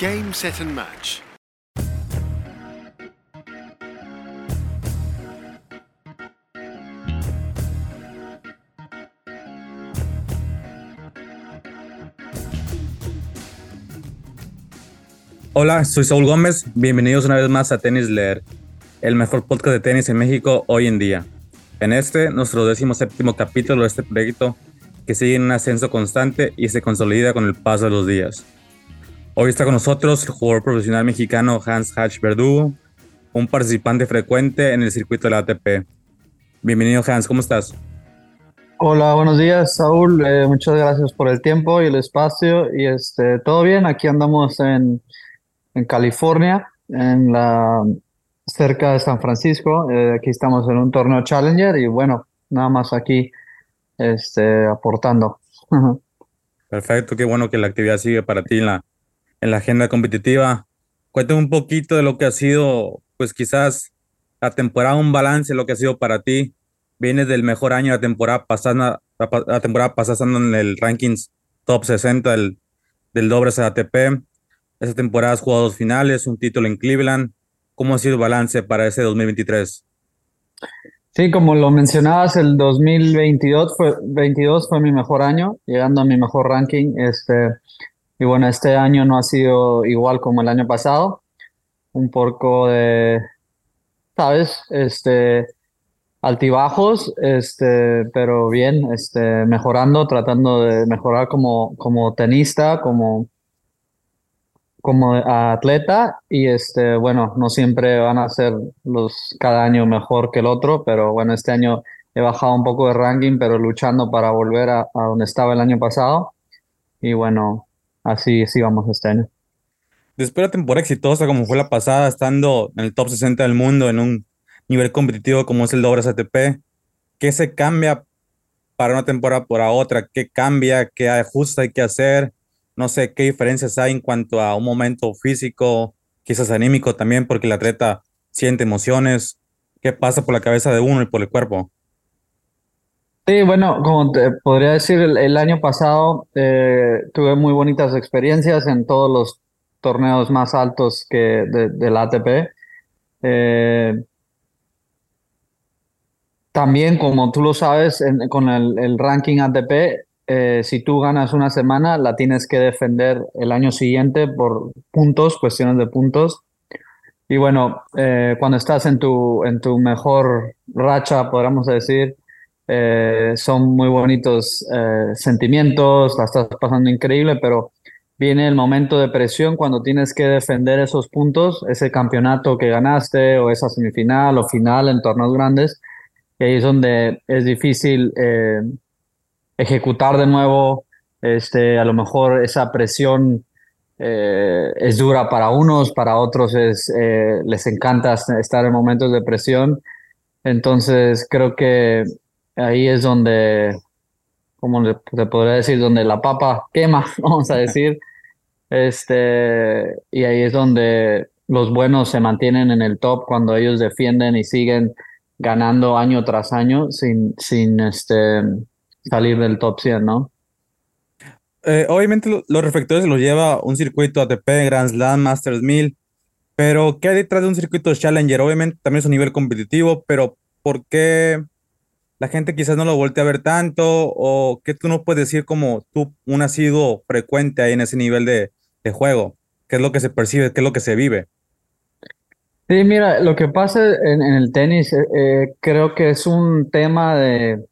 Game, set and match. Hola, soy Saúl Gómez. Bienvenidos una vez más a Tenis Leer, el mejor podcast de tenis en México hoy en día. En este, nuestro décimo séptimo capítulo de este proyecto que sigue en un ascenso constante y se consolida con el paso de los días. Hoy está con nosotros el jugador profesional mexicano Hans Hatch Verdugo, un participante frecuente en el circuito de la ATP. Bienvenido Hans, ¿cómo estás? Hola, buenos días, Saúl. Eh, muchas gracias por el tiempo y el espacio. Y este, todo bien, aquí andamos en, en California, en la cerca de San Francisco. Eh, aquí estamos en un torneo Challenger y bueno, nada más aquí este, aportando. Perfecto, qué bueno que la actividad sigue para ti en la, en la agenda competitiva. Cuéntame un poquito de lo que ha sido, pues quizás la temporada, un balance lo que ha sido para ti. Vienes del mejor año de la temporada pasada, la, temporada pasada en el rankings top 60 del, del dobles ATP. Esa temporada has jugado dos finales, un título en Cleveland. ¿Cómo ha sido el balance para ese 2023? Sí, como lo mencionabas, el 2022 fue, 22 fue mi mejor año, llegando a mi mejor ranking. Este, y bueno, este año no ha sido igual como el año pasado. Un poco de, ¿sabes? Este, altibajos, este, pero bien, este, mejorando, tratando de mejorar como, como tenista, como, como atleta y este, bueno, no siempre van a ser los cada año mejor que el otro, pero bueno, este año he bajado un poco de ranking, pero luchando para volver a, donde estaba el año pasado. Y bueno, así sí vamos este año. Después de la temporada exitosa como fue la pasada, estando en el top 60 del mundo en un nivel competitivo como es el Dobles ATP, ¿qué se cambia para una temporada por otra? ¿Qué cambia? ¿Qué ajuste hay que hacer? no sé qué diferencias hay en cuanto a un momento físico, quizás anímico también, porque el atleta siente emociones. ¿Qué pasa por la cabeza de uno y por el cuerpo? Sí, bueno, como te podría decir, el, año pasado eh, tuve muy bonitas experiencias en todos los torneos más altos que de, la ATP. Eh, también, como tú lo sabes, con el, el, ranking ATP, eh, si tú ganas una semana, la tienes que defender el año siguiente por puntos, cuestiones de puntos. Y bueno, eh, cuando estás en tu, en tu mejor racha, podríamos decir, eh, son muy bonitos sentimientos, la estás pasando increíble, pero viene el momento de presión cuando tienes que defender esos puntos, ese campeonato que ganaste o esa semifinal o final en torneos grandes. Y ahí es donde es difícil ejecutar de nuevo, este, a lo mejor esa presión eh, es dura para unos, para otros es, eh, les encanta estar en momentos de presión. Entonces creo que ahí es donde, como te podría decir, donde la papa quema, vamos a decir. Este, y ahí es donde los buenos se mantienen en el top cuando ellos defienden y siguen ganando año tras año sin, sin este, salir del top 100, ¿no? Eh, obviamente los reflectores los lleva un circuito ATP, Grand Slam, Masters 1000, pero ¿qué hay detrás de un circuito Challenger? Obviamente también es un nivel competitivo, pero ¿por qué la gente quizás no lo voltea a ver tanto? ¿O qué tú no puedes decir como tú, un asiduo frecuente ahí en ese nivel de, juego? ¿Qué es lo que se percibe? ¿Qué es lo que se vive? Sí, mira, lo que pasa en, el tenis eh, eh, creo que es un tema de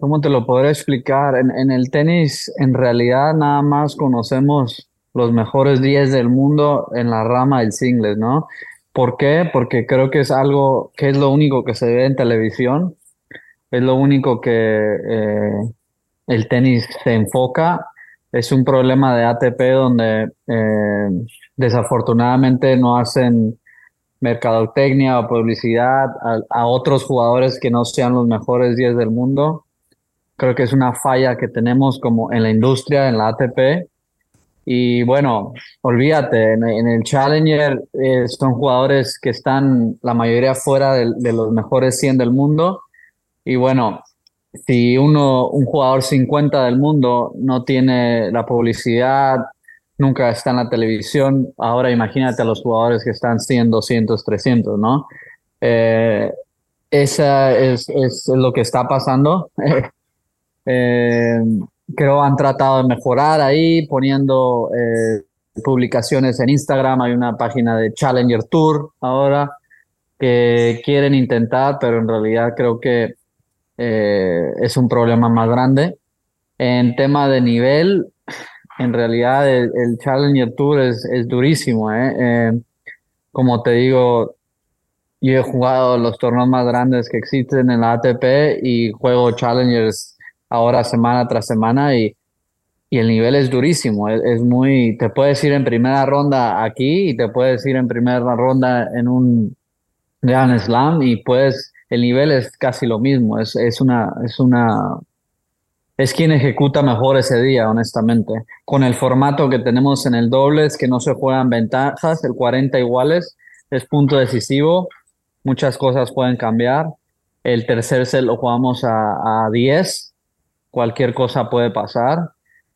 ¿Cómo te lo podré explicar? En, el tenis, en realidad, nada más conocemos los mejores 10 del mundo en la rama del singles, ¿no? ¿Por qué? Porque creo que es algo que es lo único que se ve en televisión, es lo único que eh, el tenis se enfoca. Es un problema de ATP donde eh, desafortunadamente no hacen mercadotecnia o publicidad a, a, otros jugadores que no sean los mejores 10 del mundo. Creo que es una falla que tenemos como en la industria, en la ATP. Y bueno, olvídate, en, el Challenger eh, son jugadores que están la mayoría fuera de, los mejores 100 del mundo. Y bueno, si uno, un jugador 50 del mundo no tiene la publicidad, nunca está en la televisión, ahora imagínate a los jugadores que están 100, 200, 300, ¿no? Eh, esa es, es, lo que está pasando. eh, creo han tratado de mejorar ahí, poniendo eh, publicaciones en Instagram. Hay una página de Challenger Tour ahora que quieren intentar, pero en realidad creo que eh, es un problema más grande. En tema de nivel, en realidad el, Challenger Tour es, durísimo. ¿eh? ¿eh? como te digo, yo he jugado los torneos más grandes que existen en la ATP y juego Challengers ahora semana tras semana y, y el nivel es durísimo. Es, es, muy, te puedes ir en primera ronda aquí y te puedes ir en primera ronda en un Grand Slam y puedes el nivel es casi lo mismo, es, es una, es una, es quien ejecuta mejor ese día, honestamente. Con el formato que tenemos en el doble, es que no se juegan ventajas, el 40 iguales es punto decisivo, muchas cosas pueden cambiar. El tercer set lo jugamos a, a 10, cualquier cosa puede pasar.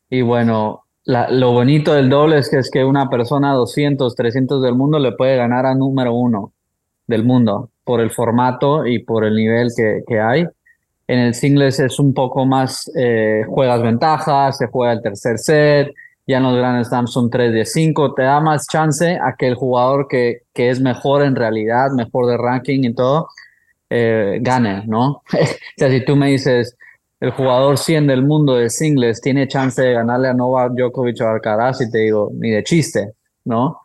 Y bueno, la, lo bonito del doble es que es que una persona 200, 300 del mundo le puede ganar a número uno del mundo por el formato y por el nivel que, que hay. En el singles es un poco más, eh, juegas ventajas, se juega el tercer set, ya en los Grand Slams son 3 de 5, te da más chance a que el jugador que, que es mejor en realidad, mejor de ranking y todo, eh, gane, ¿no? o sea, si tú me dices, el jugador 100 del mundo de singles tiene chance de ganarle a Novak Djokovic o Alcaraz y te digo, ni de chiste, ¿no?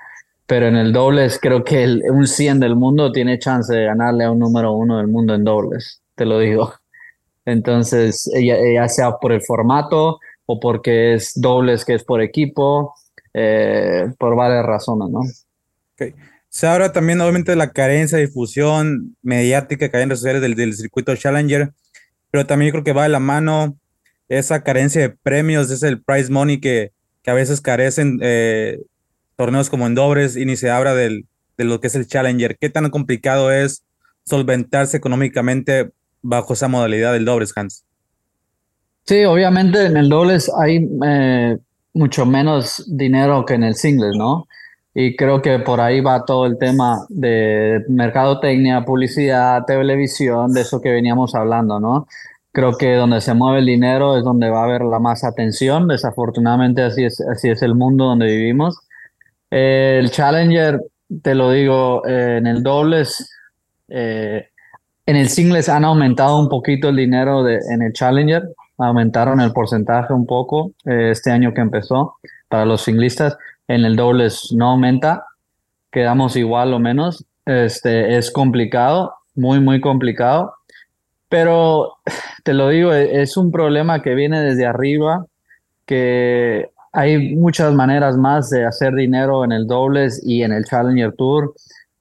pero en el dobles creo que el, un 100 del mundo tiene chance de ganarle a un número uno del mundo en dobles, te lo digo. Entonces, ya, sea por el formato o porque es dobles que es por equipo, eh, por varias razones, ¿no? Okay. Se habla también obviamente de la carencia de difusión mediática que hay en redes sociales del, del circuito Challenger, pero también creo que va de la mano esa carencia de premios, es el prize money que, que a veces carecen eh, torneos como en dobles y ni se habla del, de lo que es el Challenger. ¿Qué tan complicado es solventarse económicamente bajo esa modalidad del dobles, Hans? Sí, obviamente en el dobles hay eh, mucho menos dinero que en el singles, ¿no? Y creo que por ahí va todo el tema de mercadotecnia, publicidad, televisión, de eso que veníamos hablando, ¿no? Creo que donde se mueve el dinero es donde va a haber la más atención. Desafortunadamente así es, así es el mundo donde vivimos el Challenger, te lo digo, eh, en el dobles, eh, en el singles han aumentado un poquito el dinero de, en el Challenger, aumentaron el porcentaje un poco eh, este año que empezó para los singlistas. En el dobles no aumenta, quedamos igual o menos. Este, es complicado, muy, muy complicado. Pero te lo digo, es un problema que viene desde arriba, que hay muchas maneras más de hacer dinero en el dobles y en el Challenger Tour.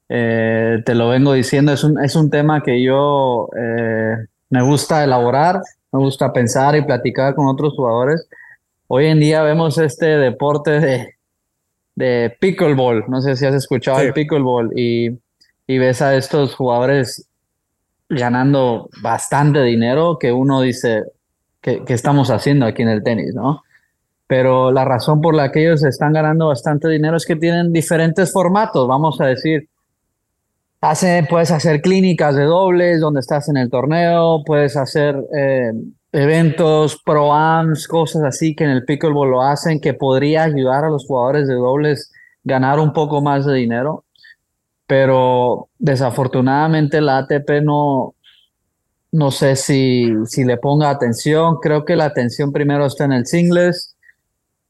Eh, te lo vengo diciendo, es un, es un tema que yo eh, me gusta elaborar, me gusta pensar y platicar con otros jugadores. Hoy en día vemos este deporte de, de pickleball, no sé si has escuchado el pickleball y, y ves a estos jugadores ganando bastante dinero que uno dice, ¿qué, ¿qué, estamos haciendo aquí en el tenis? ¿no? pero la razón por la que ellos están ganando bastante dinero es que tienen diferentes formatos, vamos a decir. Hace, puedes hacer clínicas de dobles donde estás en el torneo, puedes hacer eh, eventos, pro-ams, cosas así que en el pickleball lo hacen, que podría ayudar a los jugadores de dobles ganar un poco más de dinero. Pero desafortunadamente la ATP no, no sé si, si le ponga atención. Creo que la atención primero está en el singles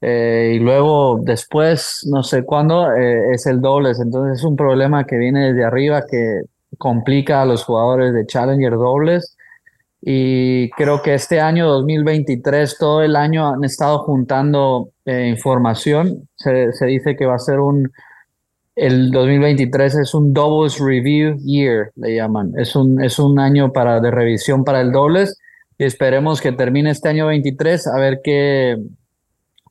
eh, y luego después, no sé cuándo, eh, es el dobles. Entonces es un problema que viene desde arriba que complica a los jugadores de Challenger dobles. Y creo que este año 2023, todo el año han estado juntando eh, información. Se, se, dice que va a ser un, el 2023 es un Doubles Review Year, le llaman. Es un, es un año para, de revisión para el dobles. Y esperemos que termine este año 23 a ver qué,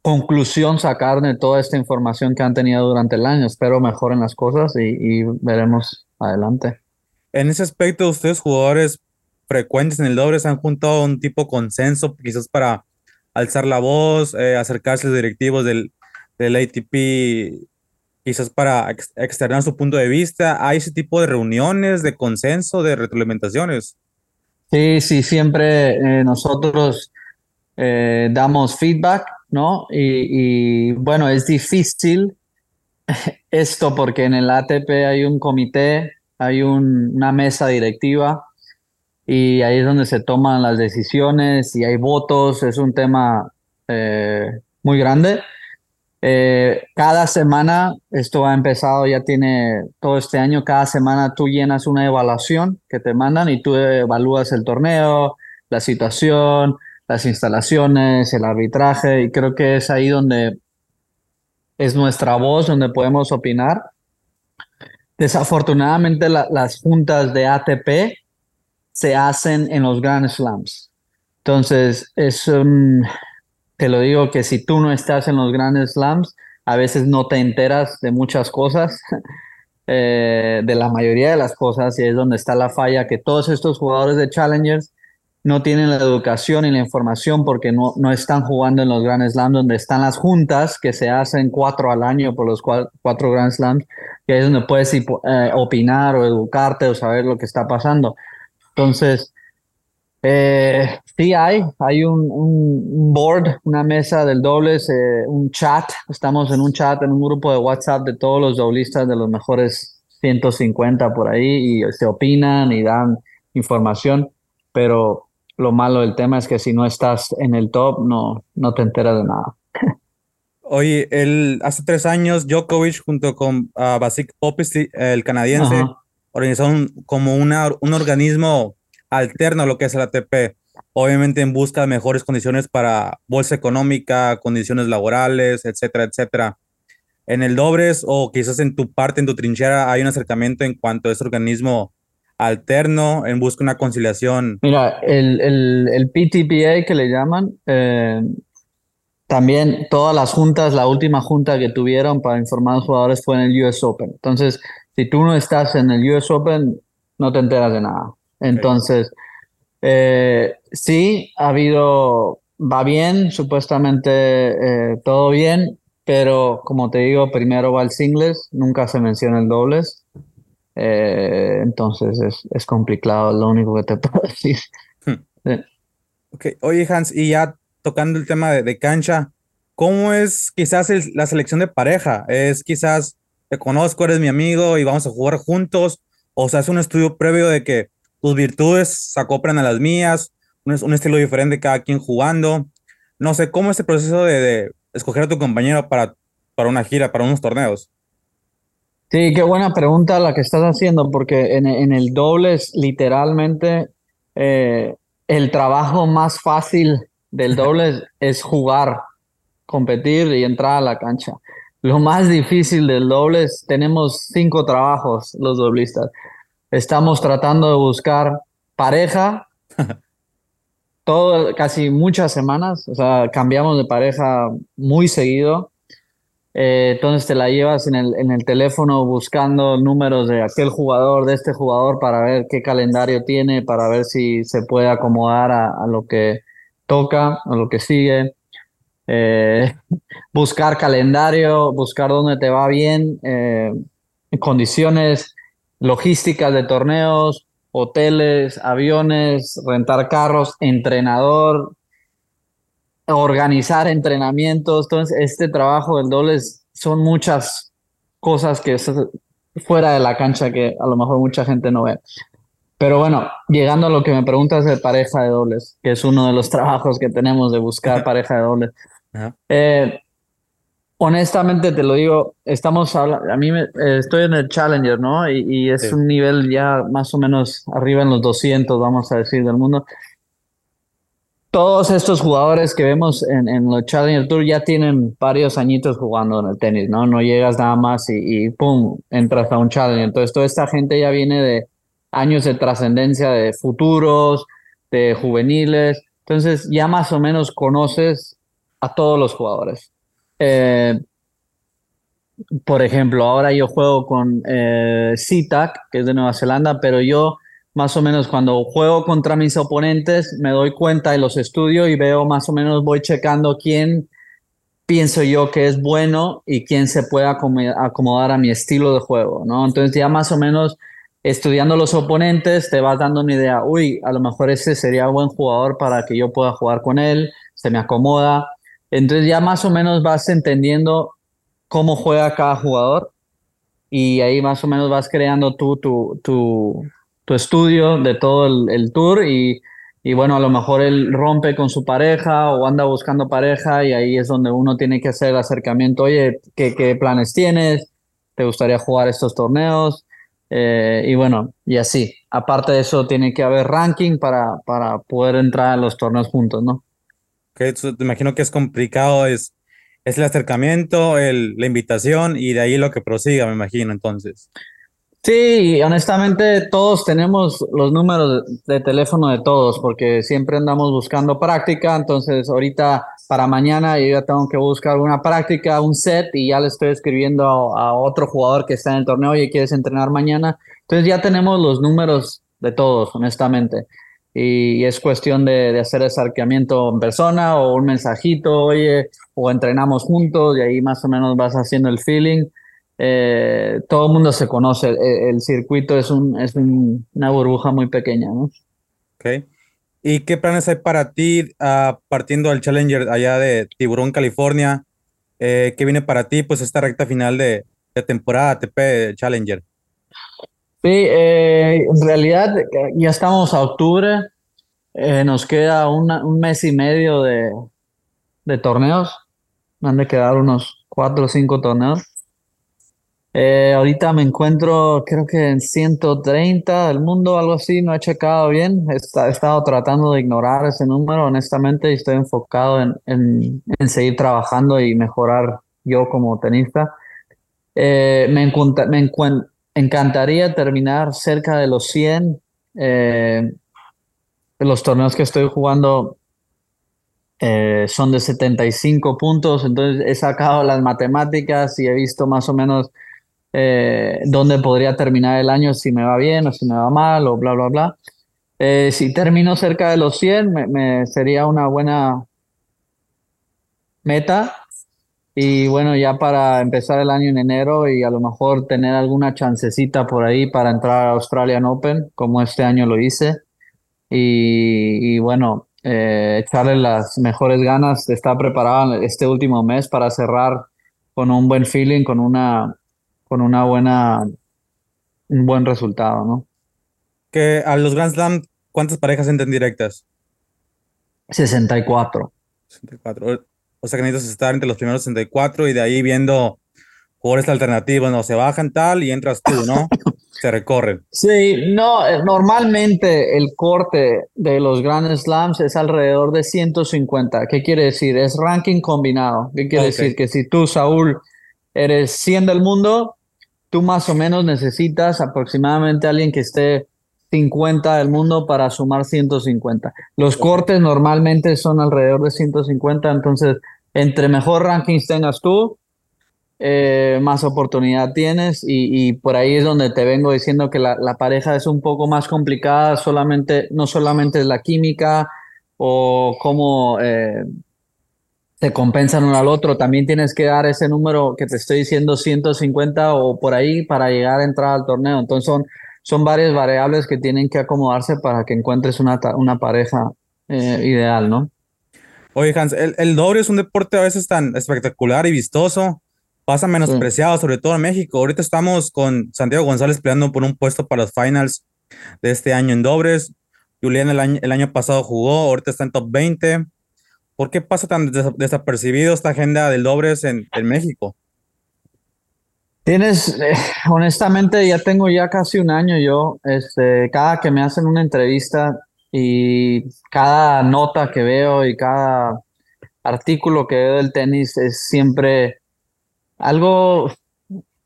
conclusión sacar de toda esta información que han tenido durante el año. Espero mejoren las cosas y, veremos adelante. En ese aspecto, ustedes jugadores frecuentes en el doble, se han juntado un tipo consenso, quizás para alzar la voz, eh, acercarse a los directivos del, ATP, quizás para externar su punto de vista. ¿Hay ese tipo de reuniones, de consenso, de retroalimentaciones? Sí, sí, siempre eh, nosotros eh, damos feedback, ¿no? Y, bueno, es difícil esto porque en el ATP hay un comité, hay una mesa directiva y ahí es donde se toman las decisiones y hay votos, es un tema eh, muy grande. Eh, cada semana, esto ha empezado, ya tiene todo este año, cada semana tú llenas una evaluación que te mandan y tú evalúas el torneo, la situación, las instalaciones, el arbitraje, y creo que es ahí donde es nuestra voz, donde podemos opinar. Desafortunadamente las juntas de ATP se hacen en los Grand Slams. Entonces, te lo digo que si tú no estás en los grandes slams, a veces no te enteras de muchas cosas, eh, de la mayoría de las cosas, y es donde está la falla, que todos estos jugadores de Challengers no tienen la educación y la información porque no, no están jugando en los Grand Slams, donde están las juntas que se hacen cuatro al año por los cuatro, cuatro Grand Slams, que es donde puedes eh, opinar o educarte o saber lo que está pasando. Entonces, eh, sí hay, hay un, board, una mesa del dobles, eh, un chat, estamos en un chat, en un grupo de WhatsApp de todos los doblistas de los mejores 150 por ahí y se opinan y dan información, pero lo malo del tema es que si no estás en el top no, no te enteras de nada. Oye, el, hace tres años Djokovic junto con uh, Basic el canadiense, organizaron como una, un organismo alterno a lo que es el ATP, obviamente en busca de mejores condiciones para bolsa económica, condiciones laborales, etcétera, etcétera. En el Dobres o quizás en tu parte, en tu trinchera, hay un acercamiento en cuanto a ese organismo alterno en busca de una conciliación. Mira, el, el, el PTPA que le llaman, eh, también todas las juntas, la última junta que tuvieron para informar a los jugadores fue en el US Open. Entonces, si tú no estás en el US Open, no te enteras de nada. Entonces, eh, sí, ha habido, va bien, supuestamente eh, todo bien, pero como te digo, primero va el singles, nunca se menciona el dobles. Eh, entonces es, es, complicado, lo único que te puedo decir. Hmm. Oye, Hans, y ya tocando el tema de, cancha, ¿cómo es quizás la selección de pareja? ¿Es quizás te conozco, eres mi amigo y vamos a jugar juntos? ¿O se hace un estudio previo de que tus virtudes se acoplan a las mías, un, estilo diferente cada quien jugando. No sé, ¿cómo es el proceso de, escoger a tu compañero para, para una gira, para unos torneos? Sí, qué buena pregunta la que estás haciendo, porque en, el dobles, literalmente, eh, el trabajo más fácil del dobles es jugar, competir y entrar a la cancha. Lo más difícil del dobles, tenemos cinco trabajos los doblistas. Estamos tratando de buscar pareja. todo, casi muchas semanas, o sea, cambiamos de pareja muy seguido. Eh, entonces te la llevas en el, en el teléfono buscando números de aquel jugador, de este jugador, para ver qué calendario tiene, para ver si se puede acomodar a, lo que toca, a lo que sigue. Eh, buscar calendario, buscar dónde te va bien, eh, condiciones logística de torneos, hoteles, aviones, rentar carros, entrenador, organizar entrenamientos. Entonces, este trabajo del doble son muchas cosas que fuera de la cancha que a lo mejor mucha gente no ve. Pero bueno, llegando a lo que me preguntas de pareja de dobles, que es uno de los trabajos que tenemos de buscar pareja de dobles. Eh, honestamente te lo digo, estamos hablando, a mí me, eh, estoy en el Challenger, ¿no? Y, es un nivel ya más o menos arriba en los 200, vamos a decir, del mundo. Todos estos jugadores que vemos en, en los Challenger Tour ya tienen varios añitos jugando en el tenis, ¿no? No llegas nada más y, y ¡pum! entras a un Challenger. Entonces, toda esta gente ya viene de años de trascendencia, de futuros, de juveniles. Entonces, ya más o menos conoces a todos los jugadores. Eh, por ejemplo, ahora yo juego con eh, que es de Nueva Zelanda, pero yo más o menos cuando juego contra mis oponentes, me doy cuenta y los estudio y veo más o menos, voy checando quién pienso yo que es bueno y quién se puede acomodar a mi estilo de juego, ¿no? Entonces ya más o menos estudiando los oponentes te vas dando una idea, uy, a lo mejor ese sería un buen jugador para que yo pueda jugar con él, se me acomoda. Entonces ya más o menos vas entendiendo cómo juega cada jugador y ahí más o menos vas creando tú tu, tu, tu estudio de todo el, tour y, y, bueno, a lo mejor él rompe con su pareja o anda buscando pareja y ahí es donde uno tiene que hacer el acercamiento, oye, ¿qué, planes tienes? ¿Te gustaría jugar estos torneos? Eh, y bueno, y así. Aparte de eso, tiene que haber ranking para, para poder entrar a los torneos juntos, ¿no? Okay, te imagino que es complicado, es es el acercamiento, el, la invitación y de ahí lo que prosiga, me imagino, entonces. Sí, honestamente todos tenemos los números de teléfono de todos porque siempre andamos buscando práctica, entonces ahorita para mañana yo ya tengo que buscar una práctica, un set y ya le estoy escribiendo a, otro jugador que está en el torneo y quieres entrenar mañana, entonces ya tenemos los números de todos, honestamente y, es cuestión de, de, hacer acercamiento en persona o un mensajito, oye, o entrenamos juntos y ahí más o menos vas haciendo el feeling. Eh, todo el mundo se conoce, el, circuito es, un, es una burbuja muy pequeña, ¿no? Ok. ¿Y qué planes hay para ti uh, partiendo del Challenger allá de Tiburón, California? Eh, ¿Qué viene para ti, pues, esta recta final de, de temporada ATP Challenger? Sí, eh, en realidad ya estamos a octubre, eh, nos queda un mes y medio de, torneos, han de quedar unos cuatro o cinco torneos. Eh, ahorita me encuentro, creo que en 130 del mundo, algo así, no he checado bien. He, estado tratando de ignorar ese número, honestamente, y estoy enfocado en, seguir trabajando y mejorar yo como tenista. me, me, encuentro encantaría terminar cerca de los 100. Eh, los torneos que estoy jugando eh, son de 75 puntos, entonces he sacado las matemáticas y he visto más o menos eh, dónde podría terminar el año, si me va bien o si me va mal o bla, bla, bla. si termino cerca de los 100, me sería una buena meta y bueno, ya para empezar el año en enero y a lo mejor tener alguna chancecita por ahí para entrar a Australian Open, como este año lo hice. Y, bueno, eh, echarle las mejores ganas de estar preparado este último mes para cerrar con un buen feeling, con una, con una buena, un buen resultado, ¿no? Que a los Grand Slam, ¿cuántas parejas entran directas? 64. 64. O sea que necesitas estar entre los primeros 64 y de ahí viendo jugadores alternativos, no se bajan tal y entras tú, ¿no? se recorren. Sí, no, eh, normalmente el corte de los Grand Slams es alrededor de 150. ¿Qué quiere decir? Es ranking combinado. ¿Qué quiere decir? Que si tú, Saúl, eres 100 del mundo, tú más o menos necesitas aproximadamente alguien que esté 50 del mundo para sumar 150. Los cortes normalmente son alrededor de 150, entonces entre mejor rankings tengas tú, eh, más oportunidad tienes y, por ahí es donde te vengo diciendo que la, pareja es un poco más complicada, solamente, no solamente es la química o cómo eh, te compensan uno al otro, también tienes que dar ese número que te estoy diciendo 150 o por ahí para llegar a entrar al torneo. Entonces son son varias variables que tienen que acomodarse para que encuentres una, una pareja eh, ideal, ¿no? Oye, Hans, el, el, doble es un deporte a veces tan espectacular y vistoso, pasa menospreciado, sobre todo en México. Ahorita estamos con Santiago González peleando por un puesto para los finals de este año en dobles. Julián el año, el año pasado jugó, ahorita está en top 20. ¿Por qué pasa tan desapercibido esta agenda del dobles en, en México? Tienes, eh, honestamente, ya tengo ya casi un año yo, este, cada que me hacen una entrevista y cada nota que veo y cada artículo que veo del tenis es siempre algo,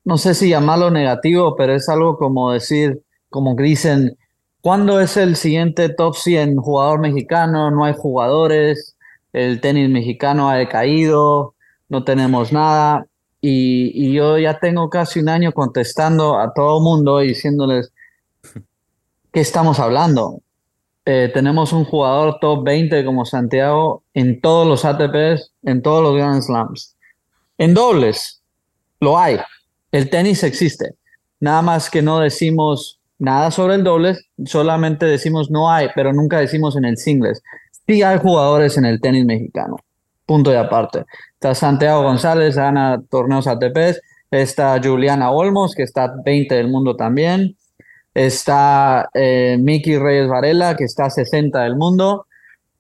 no sé si llamarlo negativo, pero es algo como decir, como dicen, ¿cuándo es el siguiente top 100 jugador mexicano? No hay jugadores, el tenis mexicano ha decaído, no tenemos nada. Y, yo ya tengo casi un año contestando a todo mundo y diciéndoles, ¿qué estamos hablando? Eh, tenemos un jugador top 20 como Santiago en todos los ATPs, en todos los Grand Slams. En dobles, lo hay. El tenis existe. Nada más que no decimos nada sobre el dobles, solamente decimos no hay, pero nunca decimos en el singles. Sí hay jugadores en el tenis mexicano. Punto de aparte. Está Santiago González, gana torneos ATPs. Está Juliana Olmos, que está 20 del mundo también. Está eh, Miki Reyes Varela, que está 60 del mundo.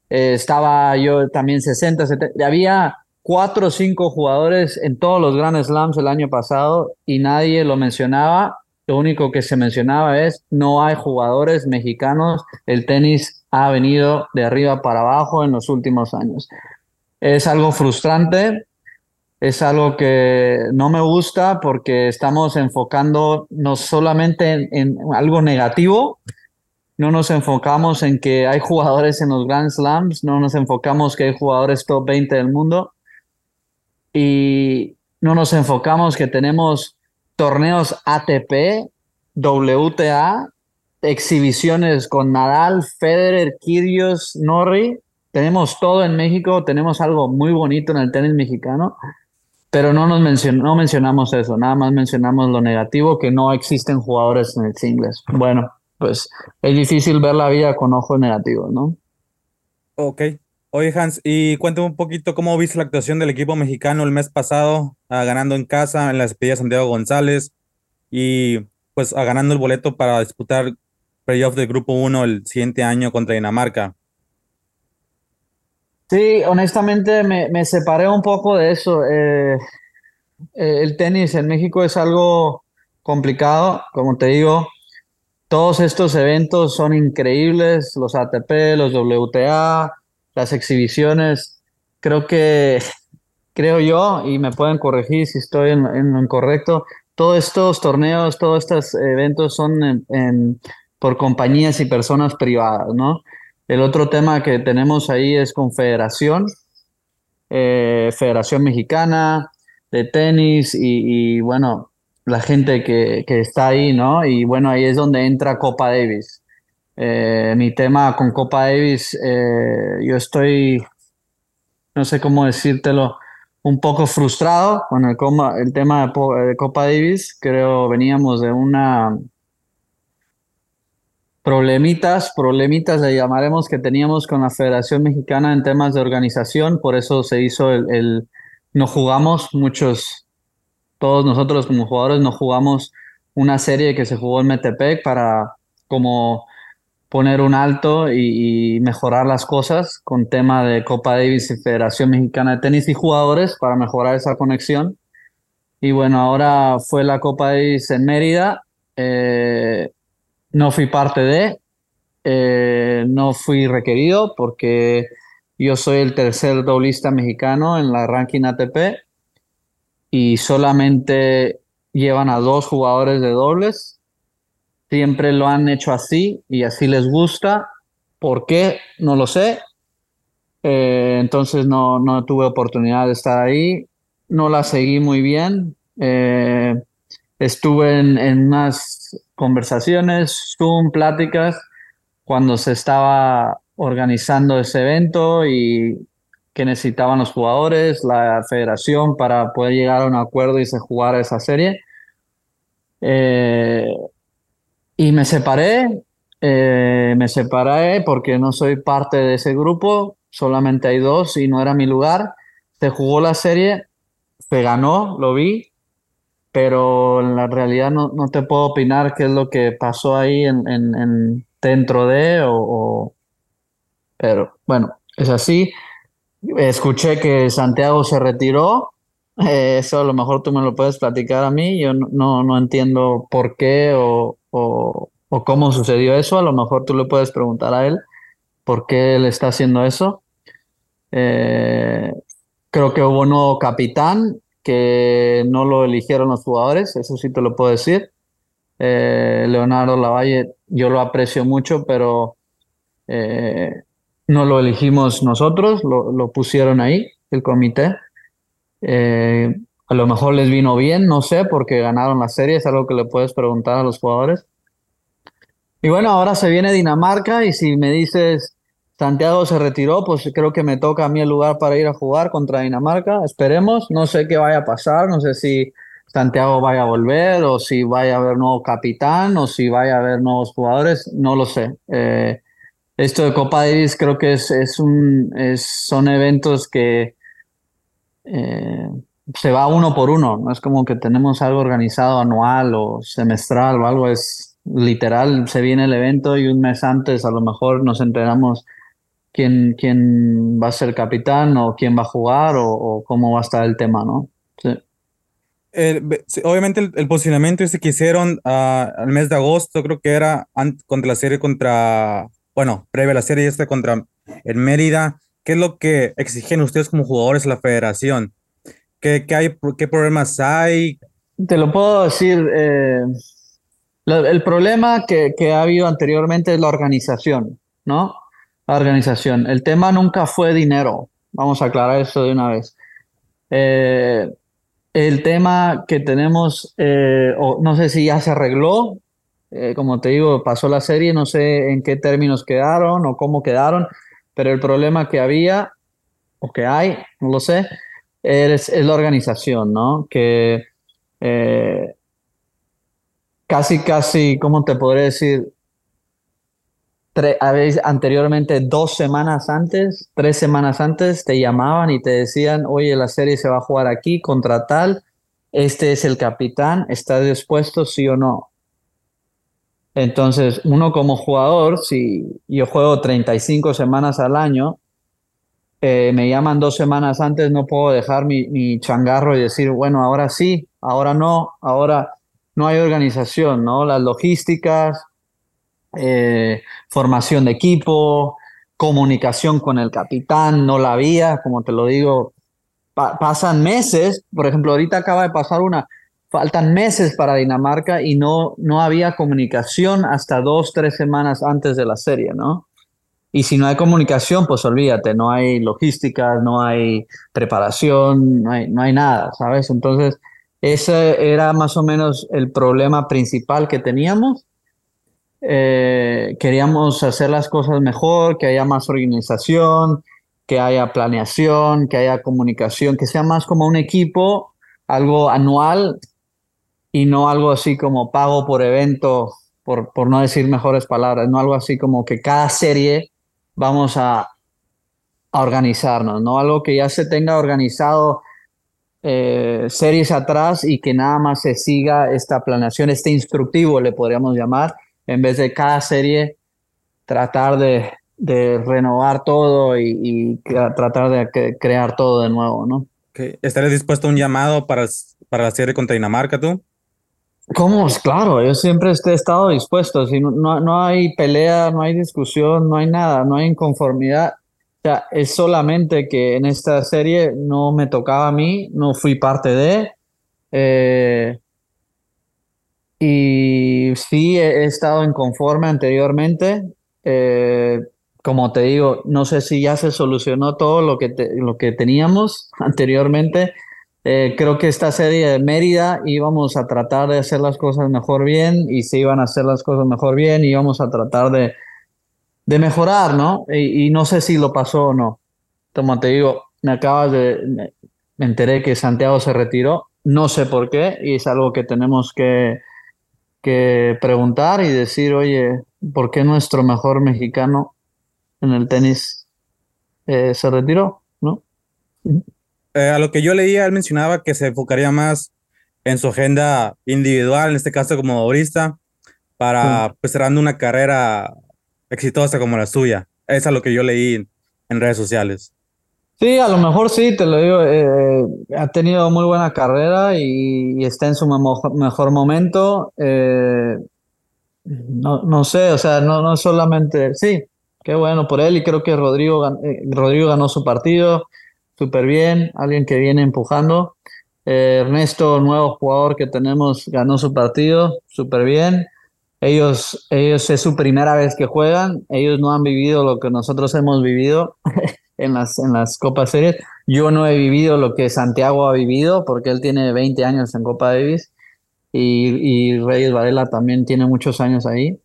Eh, estaba yo también 60, 70. Había cuatro o cinco jugadores en todos los Grand Slams el año pasado y nadie lo mencionaba. Lo único que se mencionaba es no hay jugadores mexicanos. El tenis ha venido de arriba para abajo en los últimos años. Es algo frustrante, es algo que no me gusta porque estamos enfocando no solamente en, algo negativo, no nos enfocamos en que hay jugadores en los Grand Slams, no nos enfocamos que hay jugadores top 20 del mundo y no nos enfocamos que tenemos torneos ATP, WTA, exhibiciones con Nadal, Federer, Kyrgios, Norri. Tenemos todo en México, tenemos algo muy bonito en el tenis mexicano pero no nos no mencionamos eso, nada más mencionamos lo negativo, que no existen jugadores en el singles. Bueno, pues es difícil ver la vida con ojos negativos, ¿no? Ok. Oye, Hans, y cuéntame un poquito cómo viste la actuación del equipo mexicano el mes pasado, ah, ganando en casa en la despedida de Santiago González y pues ah, ganando el boleto para disputar playoff del Grupo 1 el siguiente año contra Dinamarca. Sí, honestamente me, separé un poco de eso. Eh, eh, el tenis en México es algo complicado, como te digo. Todos estos eventos son increíbles, los ATP, los WTA, las exhibiciones. Creo que, creo yo, y me pueden corregir si estoy en, lo incorrecto, todos estos torneos, todos estos eventos son por compañías y personas privadas, ¿no? El otro tema que tenemos ahí es Confederación, eh, Federación Mexicana de Tenis y, bueno, la gente que, está ahí, ¿no? Y bueno, ahí es donde entra Copa Davis. Eh, mi tema con Copa Davis, eh, yo estoy, no sé cómo decírtelo, un poco frustrado con el, el tema de Copa Davis. Creo veníamos de una problemitas, problemitas le llamaremos que teníamos con la Federación Mexicana en temas de organización, por eso se hizo el, no jugamos, muchos, todos nosotros como jugadores no jugamos una serie que se jugó en Metepec para como poner un alto y, mejorar las cosas con tema de Copa Davis y Federación Mexicana de Tenis y jugadores para mejorar esa conexión. Y bueno, ahora fue la Copa Davis en Mérida. Eh, no fui parte de, eh, no fui requerido porque yo soy el tercer doblista mexicano en la ranking ATP y solamente llevan a dos jugadores de dobles. Siempre lo han hecho así y así les gusta. ¿Por qué? No lo sé. Eh, entonces no, no, tuve oportunidad de estar ahí. No la seguí muy bien. Eh, estuve en, en unas conversaciones, Zoom, pláticas, cuando se estaba organizando ese evento y que necesitaban los jugadores, la federación para poder llegar a un acuerdo y se jugara esa serie. Eh, y me separé, eh, me separé porque no soy parte de ese grupo, solamente hay dos y no era mi lugar. Se jugó la serie, se ganó, lo vi, pero en la realidad no, no, te puedo opinar qué es lo que pasó ahí en, en, dentro de o, pero bueno es así. Escuché que Santiago se retiró. Eh, eso a lo mejor tú me lo puedes platicar a mí. Yo no, no entiendo por qué o, o, o, cómo sucedió eso. A lo mejor tú le puedes preguntar a él por qué él está haciendo eso. Eh, creo que hubo un nuevo capitán que no lo eligieron los jugadores, eso sí te lo puedo decir. Eh, Leonardo Lavalle, yo lo aprecio mucho, pero eh, no lo elegimos nosotros, lo, pusieron ahí, el comité. Eh, a lo mejor les vino bien, no sé, porque ganaron la serie, es algo que le puedes preguntar a los jugadores. Y bueno, ahora se viene Dinamarca y si me dices Santiago se retiró, pues creo que me toca a mí el lugar para ir a jugar contra Dinamarca. Esperemos, no sé qué vaya a pasar, no sé si Santiago vaya a volver o si vaya a haber nuevo capitán o si vaya a haber nuevos jugadores, no lo sé. Eh, esto de Copa Davis creo que es, es un, son eventos que eh, se va uno por uno, no es como que tenemos algo organizado anual o semestral o algo, es literal, se viene el evento y un mes antes a lo mejor nos enteramos quién, quién va a ser capitán o quién va a jugar o, cómo va a estar el tema, ¿no? Sí. obviamente el, posicionamiento ese que hicieron uh, al mes de agosto, creo que era contra la serie contra, bueno, previa a la serie esta contra el Mérida. ¿Qué es lo que exigen ustedes como jugadores a la federación? ¿Qué, qué hay, qué problemas hay? Te lo puedo decir. Eh, el problema que, que ha habido anteriormente es la organización, ¿no? Organización. El tema nunca fue dinero. Vamos a aclarar eso de una vez. Eh, el tema que tenemos, eh, no sé si ya se arregló, eh, como te digo, pasó la serie, no sé en qué términos quedaron o cómo quedaron, pero el problema que había, o que hay, no lo sé, es, es la organización, ¿no? Que casi, casi, ¿cómo te podría decir? Anteriormente dos semanas antes, tres semanas antes, te llamaban y te decían, oye, la serie se va a jugar aquí contra tal, este es el capitán, ¿estás dispuesto sí o no? Entonces, uno como jugador, si yo juego 35 semanas al año, eh, me llaman dos semanas antes, no puedo dejar mi, mi changarro y decir, bueno, ahora sí, ahora no, ahora no hay organización, ¿no? Las logísticas, eh, formación de equipo, comunicación con el capitán, no la había, como te lo digo, pasan meses, por ejemplo, ahorita acaba de pasar una, faltan meses para Dinamarca y no, no había comunicación hasta dos, tres semanas antes de la serie, ¿no? Y si no hay comunicación, pues olvídate, no hay logística, no hay preparación, no hay, no hay nada, ¿sabes? Entonces, ese era más o menos el problema principal que teníamos eh, queríamos hacer las cosas mejor, que haya más organización, que haya planeación, que haya comunicación, que sea más como un equipo, algo anual y no algo así como pago por evento, por, por no decir mejores palabras, no algo así como que cada serie vamos a, a organizarnos, no algo que ya se tenga organizado eh, series atrás y que nada más se siga esta planeación, este instructivo le podríamos llamar, en vez de cada serie tratar de, renovar todo y, tratar de crear todo de nuevo, ¿no? ¿Estarías dispuesto a un llamado para, para la serie contra Dinamarca tú? ¿Cómo? Claro, yo siempre he estado dispuesto. Si no, no, hay pelea, no hay discusión, no hay nada, no hay inconformidad. O sea, es solamente que en esta serie no me tocaba a mí, no fui parte de. Eh, y sí, he, estado inconforme anteriormente. Eh, como te digo, no sé si ya se solucionó todo lo que, lo que teníamos anteriormente. Eh, creo que esta serie de Mérida íbamos a tratar de hacer las cosas mejor bien y se iban a hacer las cosas mejor bien y íbamos a tratar de, de mejorar, ¿no? Y, no sé si lo pasó o no. Como te digo, me acabas de, me enteré que Santiago se retiró, no sé por qué y es algo que tenemos que, que preguntar y decir, oye, ¿por qué nuestro mejor mexicano en el tenis eh, se retiró? ¿no? Eh, a lo que yo leía, él mencionaba que se enfocaría más en su agenda individual, en este caso como laborista, para pues cerrando una carrera exitosa como la suya. Es a lo que yo leí en redes sociales. Sí, a lo mejor sí, te lo digo, eh, ha tenido muy buena carrera y, está en su mejor, momento. Eh, no, no sé, o sea, no, no solamente, sí, qué bueno por él y creo que Rodrigo, eh, Rodrigo ganó su partido súper bien, alguien que viene empujando. Ernesto, nuevo jugador que tenemos, ganó su partido súper bien. Ellos, ellos es su primera vez que juegan, ellos no han vivido lo que nosotros hemos vivido. en las, en las Copas Series. Yo no he vivido lo que Santiago ha vivido, porque él tiene 20 años en Copa Davis y, y Reyes Varela también tiene muchos años ahí.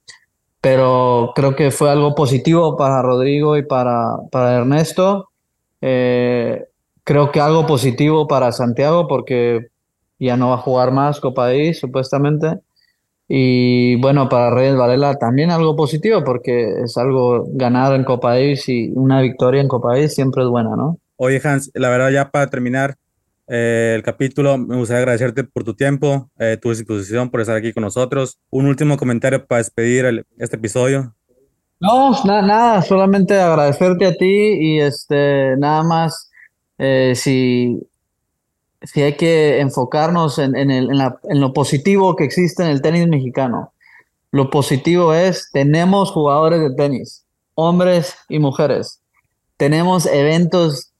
pero creo que fue algo positivo para Rodrigo y para, para Ernesto. Eh, creo que algo positivo para Santiago porque ya no va a jugar más Copa Davis, supuestamente. Y bueno, para Reyes Varela también algo positivo porque es algo ganar en Copa Davis y una victoria en Copa Davis siempre es buena, ¿no? Oye, Hans, la verdad ya para terminar eh, el capítulo, me gustaría agradecerte por tu tiempo, eh, tu disposición por estar aquí con nosotros. Un último comentario para despedir este episodio. No, nada, nada, solamente agradecerte a ti y este, nada más, eh, si si hay que enfocarnos en, en, lo positivo que existe en el tenis mexicano. Lo positivo es, tenemos jugadores de tenis, hombres y mujeres. Tenemos eventos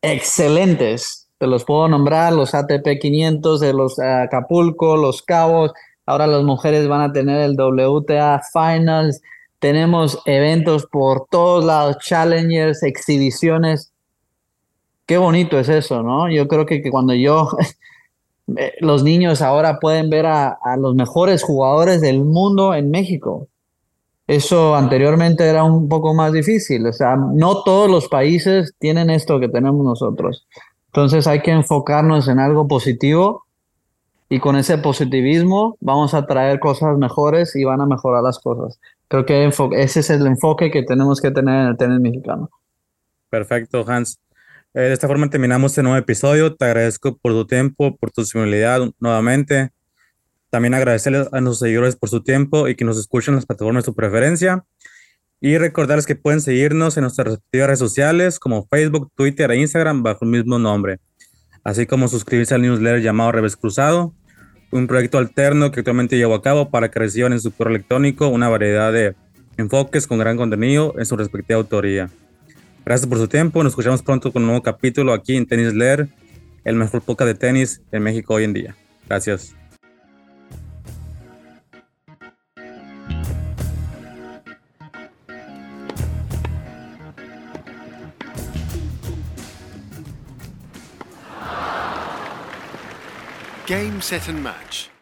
excelentes. Te los puedo nombrar, los ATP 500 de los Acapulco, los Cabos. Ahora las mujeres van a tener el WTA Finals. Tenemos eventos por todos lados, challengers, exhibiciones qué bonito es eso, ¿no? Yo creo que, cuando yo, los niños ahora pueden ver a, los mejores jugadores del mundo en México. Eso anteriormente era un poco más difícil, o sea, no todos los países tienen esto que tenemos nosotros. Entonces hay que enfocarnos en algo positivo y con ese positivismo vamos a traer cosas mejores y van a mejorar las cosas. Creo que ese es el enfoque que tenemos que tener en el tenis mexicano. Perfecto, Hans. Eh, de esta forma terminamos este nuevo episodio. Te agradezco por tu tiempo, por tu disponibilidad nuevamente. También agradecerles a nuestros seguidores por su tiempo y que nos escuchen en las plataformas de su preferencia. Y recordarles que pueden seguirnos en nuestras respectivas redes sociales como Facebook, Twitter e Instagram bajo el mismo nombre. Así como suscribirse al newsletter llamado Revés Cruzado, un proyecto alterno que actualmente llevo a cabo para que reciban en su correo electrónico una variedad de enfoques con gran contenido en su respectiva autoría. Gracias por su tiempo. Nos escuchamos pronto con un nuevo capítulo aquí en Tenis Leer, el mejor podcast de tenis en México hoy en día. Gracias. Game, set and match.